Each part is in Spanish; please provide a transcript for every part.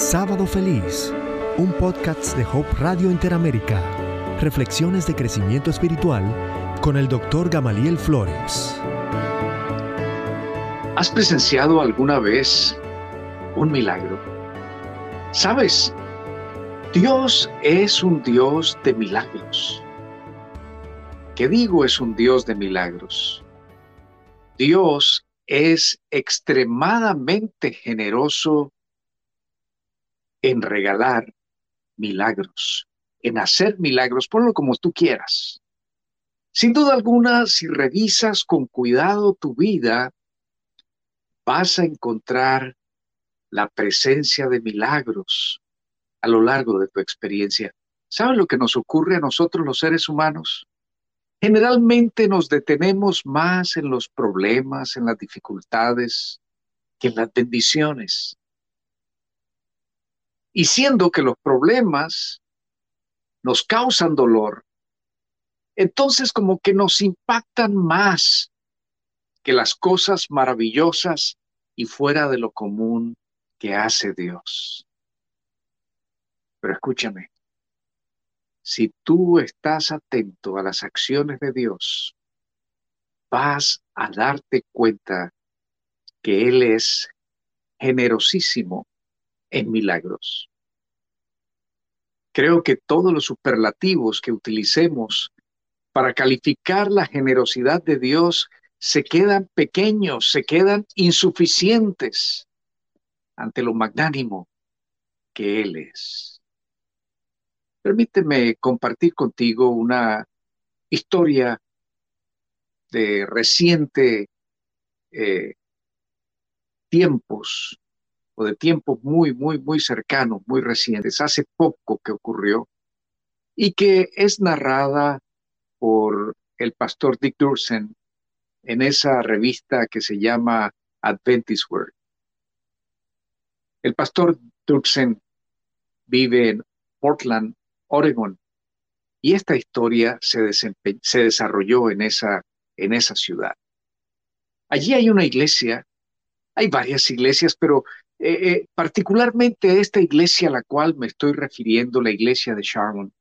Sábado Feliz, un podcast de Hope Radio Interamérica. Reflexiones de crecimiento espiritual con el doctor Gamaliel Flores. ¿Has presenciado alguna vez un milagro? ¿Sabes? Dios es un Dios de milagros. ¿Qué digo es un Dios de milagros? Dios es extremadamente generoso en regalar milagros, en hacer milagros, ponlo como tú quieras. Sin duda alguna, si revisas con cuidado tu vida, vas a encontrar la presencia de milagros a lo largo de tu experiencia. ¿Sabes lo que nos ocurre a nosotros los seres humanos? Generalmente nos detenemos más en los problemas, en las dificultades, que en las bendiciones. Y siendo que los problemas nos causan dolor, entonces como que nos impactan más que las cosas maravillosas y fuera de lo común que hace Dios. Pero escúchame, si tú estás atento a las acciones de Dios, vas a darte cuenta que Él es generosísimo en milagros. Creo que todos los superlativos que utilicemos para calificar la generosidad de Dios se quedan pequeños, se quedan insuficientes ante lo magnánimo que Él es. Permíteme compartir contigo una historia de reciente eh, tiempos de tiempos muy, muy, muy cercanos, muy recientes, hace poco que ocurrió, y que es narrada por el pastor Dick Dursen en esa revista que se llama Adventist Word. El pastor Dursen vive en Portland, Oregon, y esta historia se, se desarrolló en esa, en esa ciudad. Allí hay una iglesia, hay varias iglesias, pero eh, eh, particularmente esta iglesia a la cual me estoy refiriendo, la iglesia de Sharon,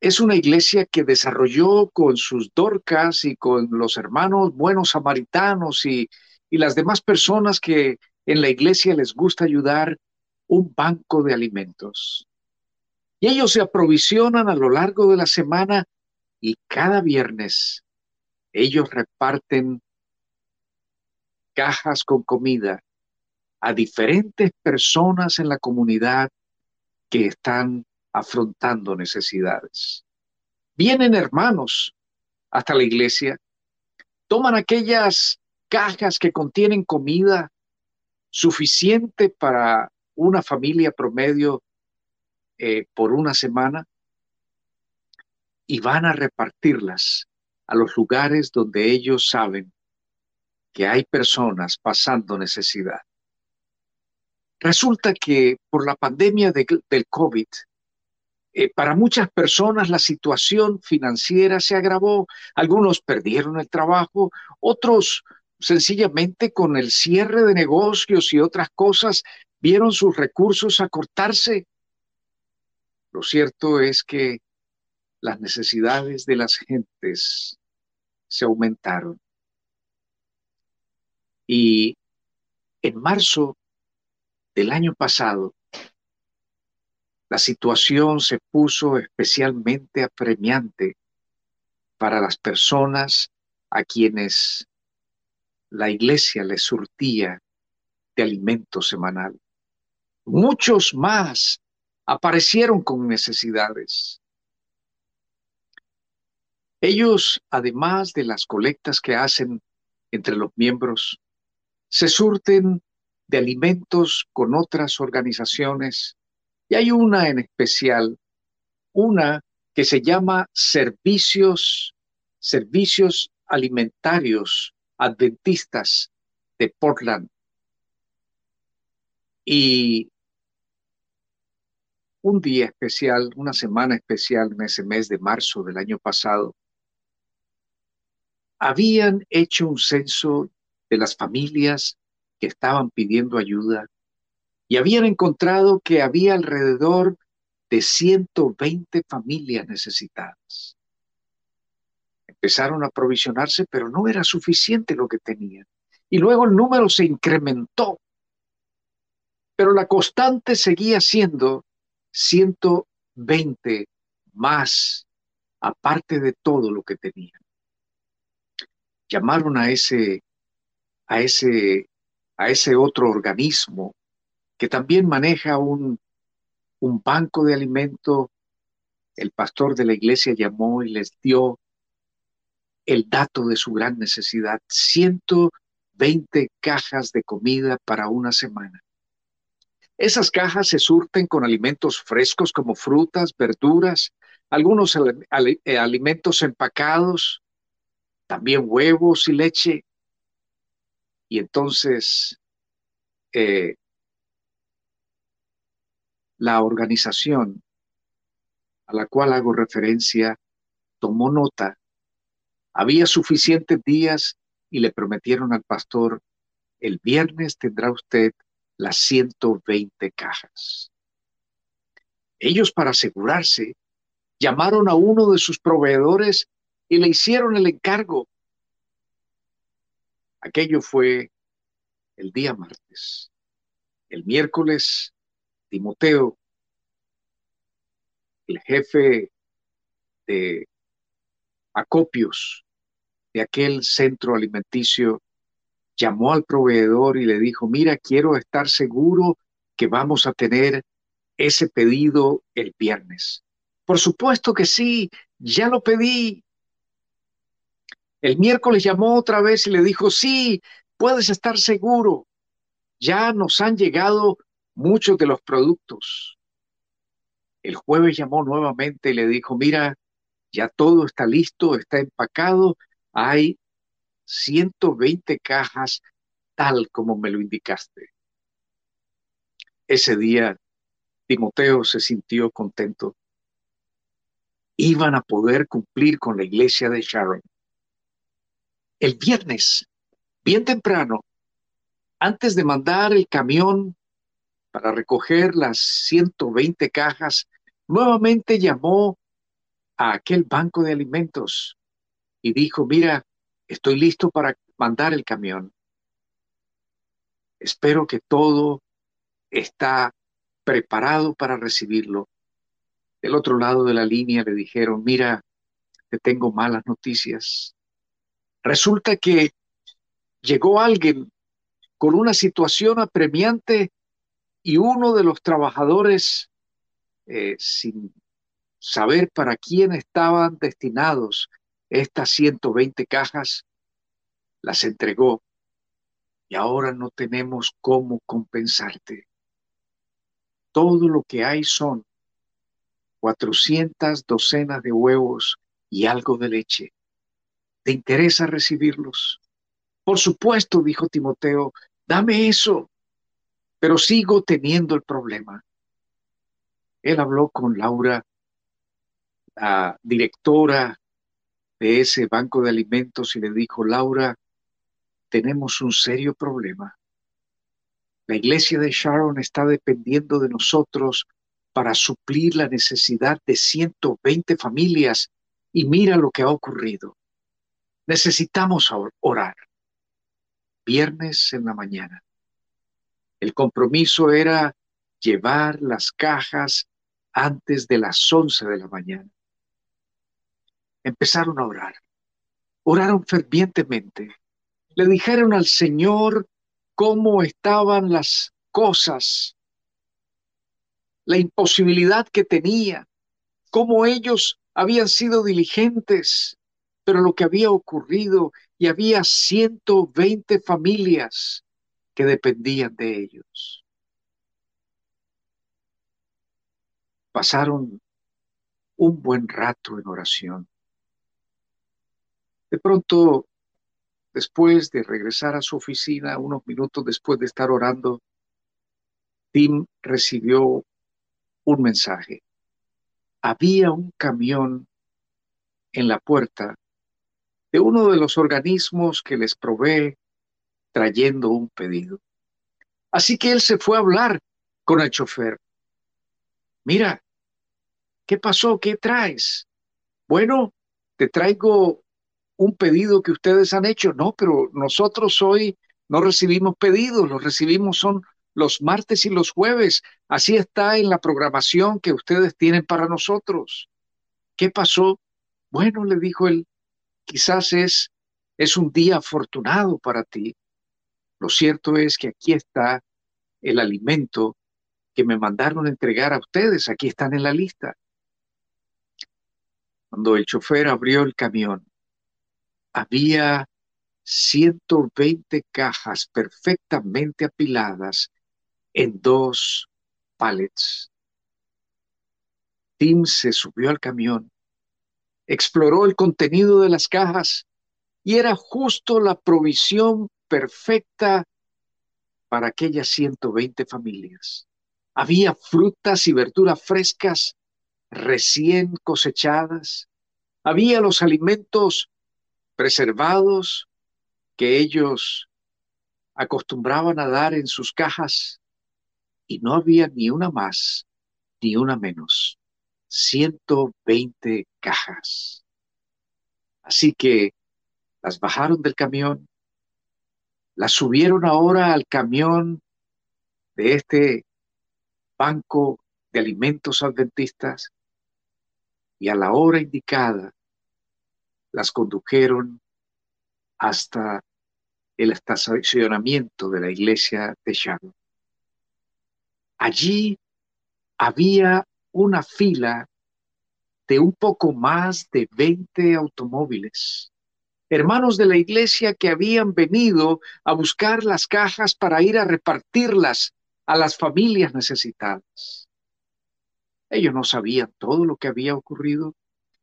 es una iglesia que desarrolló con sus dorcas y con los hermanos buenos samaritanos y, y las demás personas que en la iglesia les gusta ayudar un banco de alimentos. Y ellos se aprovisionan a lo largo de la semana y cada viernes ellos reparten cajas con comida a diferentes personas en la comunidad que están afrontando necesidades. Vienen hermanos hasta la iglesia, toman aquellas cajas que contienen comida suficiente para una familia promedio eh, por una semana y van a repartirlas a los lugares donde ellos saben que hay personas pasando necesidad. Resulta que por la pandemia del COVID, eh, para muchas personas la situación financiera se agravó. Algunos perdieron el trabajo, otros sencillamente con el cierre de negocios y otras cosas vieron sus recursos acortarse. Lo cierto es que las necesidades de las gentes se aumentaron. Y en marzo del año pasado, la situación se puso especialmente apremiante para las personas a quienes la iglesia les surtía de alimento semanal. Muchos más aparecieron con necesidades. Ellos, además de las colectas que hacen entre los miembros, se surten de alimentos con otras organizaciones y hay una en especial, una que se llama Servicios, Servicios Alimentarios Adventistas de Portland. Y un día especial, una semana especial en ese mes de marzo del año pasado, habían hecho un censo de las familias que estaban pidiendo ayuda y habían encontrado que había alrededor de 120 familias necesitadas. Empezaron a provisionarse, pero no era suficiente lo que tenían. Y luego el número se incrementó. Pero la constante seguía siendo 120 más, aparte de todo lo que tenían. Llamaron a ese, a ese, a ese otro organismo que también maneja un, un banco de alimento. El pastor de la iglesia llamó y les dio el dato de su gran necesidad, 120 cajas de comida para una semana. Esas cajas se surten con alimentos frescos como frutas, verduras, algunos alimentos empacados, también huevos y leche. Y entonces eh, la organización a la cual hago referencia tomó nota había suficientes días y le prometieron al pastor, el viernes tendrá usted las 120 cajas. Ellos para asegurarse llamaron a uno de sus proveedores y le hicieron el encargo. Aquello fue el día martes. El miércoles, Timoteo, el jefe de acopios de aquel centro alimenticio, llamó al proveedor y le dijo, mira, quiero estar seguro que vamos a tener ese pedido el viernes. Por supuesto que sí, ya lo pedí. El miércoles llamó otra vez y le dijo, sí, puedes estar seguro, ya nos han llegado muchos de los productos. El jueves llamó nuevamente y le dijo, mira, ya todo está listo, está empacado hay 120 cajas tal como me lo indicaste. Ese día Timoteo se sintió contento. Iban a poder cumplir con la iglesia de Sharon. El viernes, bien temprano, antes de mandar el camión para recoger las 120 cajas, nuevamente llamó a aquel banco de alimentos y dijo, mira, estoy listo para mandar el camión. Espero que todo está preparado para recibirlo. Del otro lado de la línea le dijeron, mira, te tengo malas noticias. Resulta que llegó alguien con una situación apremiante y uno de los trabajadores, eh, sin saber para quién estaban destinados estas 120 cajas las entregó y ahora no tenemos cómo compensarte. Todo lo que hay son 400 docenas de huevos y algo de leche. ¿Te interesa recibirlos? Por supuesto, dijo Timoteo, dame eso, pero sigo teniendo el problema. Él habló con Laura, la directora de ese banco de alimentos y le dijo, Laura, tenemos un serio problema. La iglesia de Sharon está dependiendo de nosotros para suplir la necesidad de 120 familias y mira lo que ha ocurrido. Necesitamos orar. Viernes en la mañana. El compromiso era llevar las cajas antes de las 11 de la mañana empezaron a orar. Oraron fervientemente. Le dijeron al Señor cómo estaban las cosas, la imposibilidad que tenía, cómo ellos habían sido diligentes, pero lo que había ocurrido y había 120 familias que dependían de ellos. Pasaron un buen rato en oración. De pronto, después de regresar a su oficina, unos minutos después de estar orando, Tim recibió un mensaje. Había un camión en la puerta de uno de los organismos que les provee trayendo un pedido. Así que él se fue a hablar con el chofer. Mira, ¿qué pasó? ¿Qué traes? Bueno, te traigo un pedido que ustedes han hecho. No, pero nosotros hoy no recibimos pedidos, los recibimos son los martes y los jueves. Así está en la programación que ustedes tienen para nosotros. ¿Qué pasó? Bueno, le dijo él, quizás es, es un día afortunado para ti. Lo cierto es que aquí está el alimento que me mandaron entregar a ustedes. Aquí están en la lista. Cuando el chofer abrió el camión, había 120 cajas perfectamente apiladas en dos pallets. Tim se subió al camión, exploró el contenido de las cajas y era justo la provisión perfecta para aquellas 120 familias. Había frutas y verduras frescas recién cosechadas. Había los alimentos preservados que ellos acostumbraban a dar en sus cajas y no había ni una más ni una menos. 120 cajas. Así que las bajaron del camión, las subieron ahora al camión de este banco de alimentos adventistas y a la hora indicada las condujeron hasta el estacionamiento de la iglesia de Shadow. Allí había una fila de un poco más de 20 automóviles, hermanos de la iglesia que habían venido a buscar las cajas para ir a repartirlas a las familias necesitadas. Ellos no sabían todo lo que había ocurrido.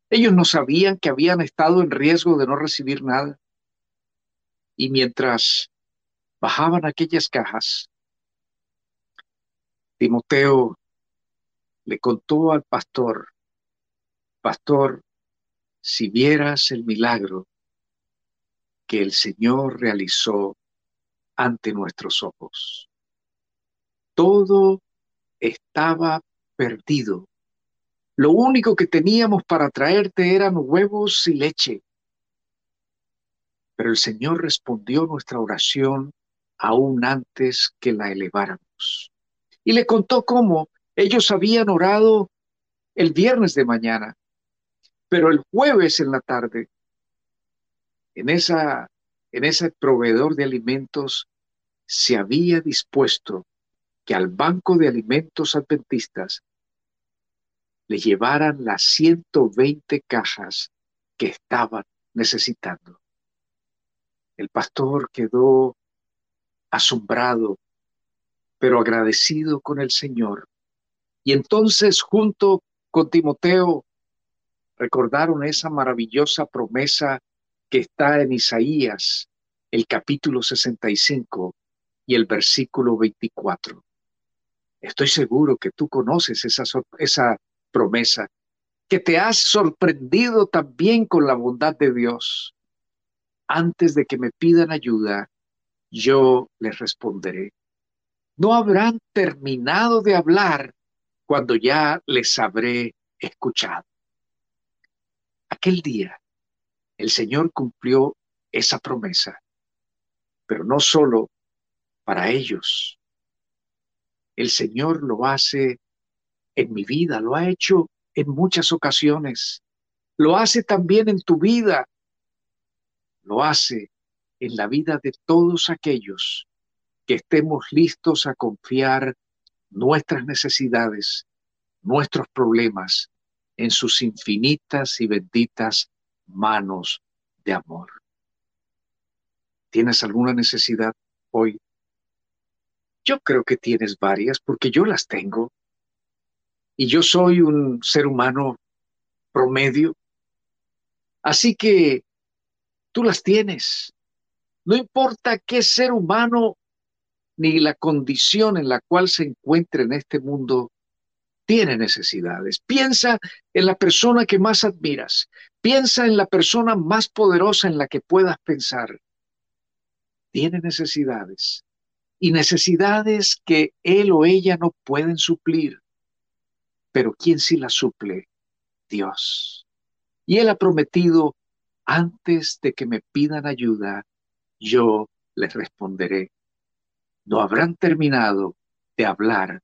Ellos no sabían que habían estado en riesgo de no recibir nada. Y mientras bajaban aquellas cajas, Timoteo le contó al pastor, pastor, si vieras el milagro que el Señor realizó ante nuestros ojos. Todo estaba perdido. Lo único que teníamos para traerte eran huevos y leche. Pero el Señor respondió nuestra oración aún antes que la eleváramos. Y le contó cómo ellos habían orado el viernes de mañana, pero el jueves en la tarde, en, esa, en ese proveedor de alimentos, se había dispuesto que al banco de alimentos adventistas le llevaran las 120 cajas que estaban necesitando. El pastor quedó asombrado, pero agradecido con el Señor. Y entonces junto con Timoteo recordaron esa maravillosa promesa que está en Isaías, el capítulo 65 y el versículo 24. Estoy seguro que tú conoces esa, esa promesa, que te has sorprendido también con la bondad de Dios. Antes de que me pidan ayuda, yo les responderé. No habrán terminado de hablar cuando ya les habré escuchado. Aquel día, el Señor cumplió esa promesa, pero no solo para ellos. El Señor lo hace en mi vida, lo ha hecho en muchas ocasiones, lo hace también en tu vida, lo hace en la vida de todos aquellos que estemos listos a confiar nuestras necesidades, nuestros problemas en sus infinitas y benditas manos de amor. ¿Tienes alguna necesidad hoy? Yo creo que tienes varias porque yo las tengo y yo soy un ser humano promedio. Así que tú las tienes. No importa qué ser humano ni la condición en la cual se encuentre en este mundo, tiene necesidades. Piensa en la persona que más admiras. Piensa en la persona más poderosa en la que puedas pensar. Tiene necesidades. y necesidades que él o ella no pueden suplir. Pero ¿quién sí las suple? Dios. Y él ha prometido, antes de que me pidan ayuda, yo les responderé. No habrán terminado de hablar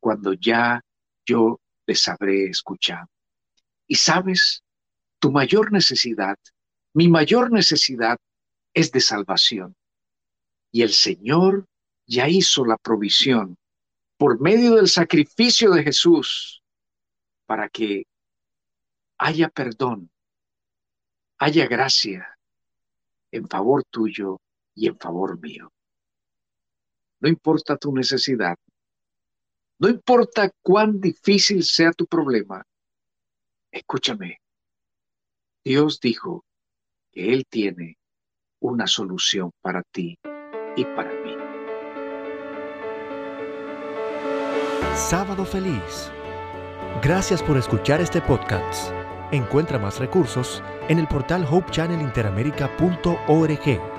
cuando ya yo les habré escuchado. Y sabes, tu mayor necesidad, mi mayor necesidad es de salvación. Y el Señor ya hizo la provisión por medio del sacrificio de Jesús para que haya perdón, haya gracia en favor tuyo y en favor mío. No importa tu necesidad, no importa cuán difícil sea tu problema, escúchame, Dios dijo que Él tiene una solución para ti y para mí. Sábado feliz. Gracias por escuchar este podcast. Encuentra más recursos en el portal hopechannelinteramerica.org.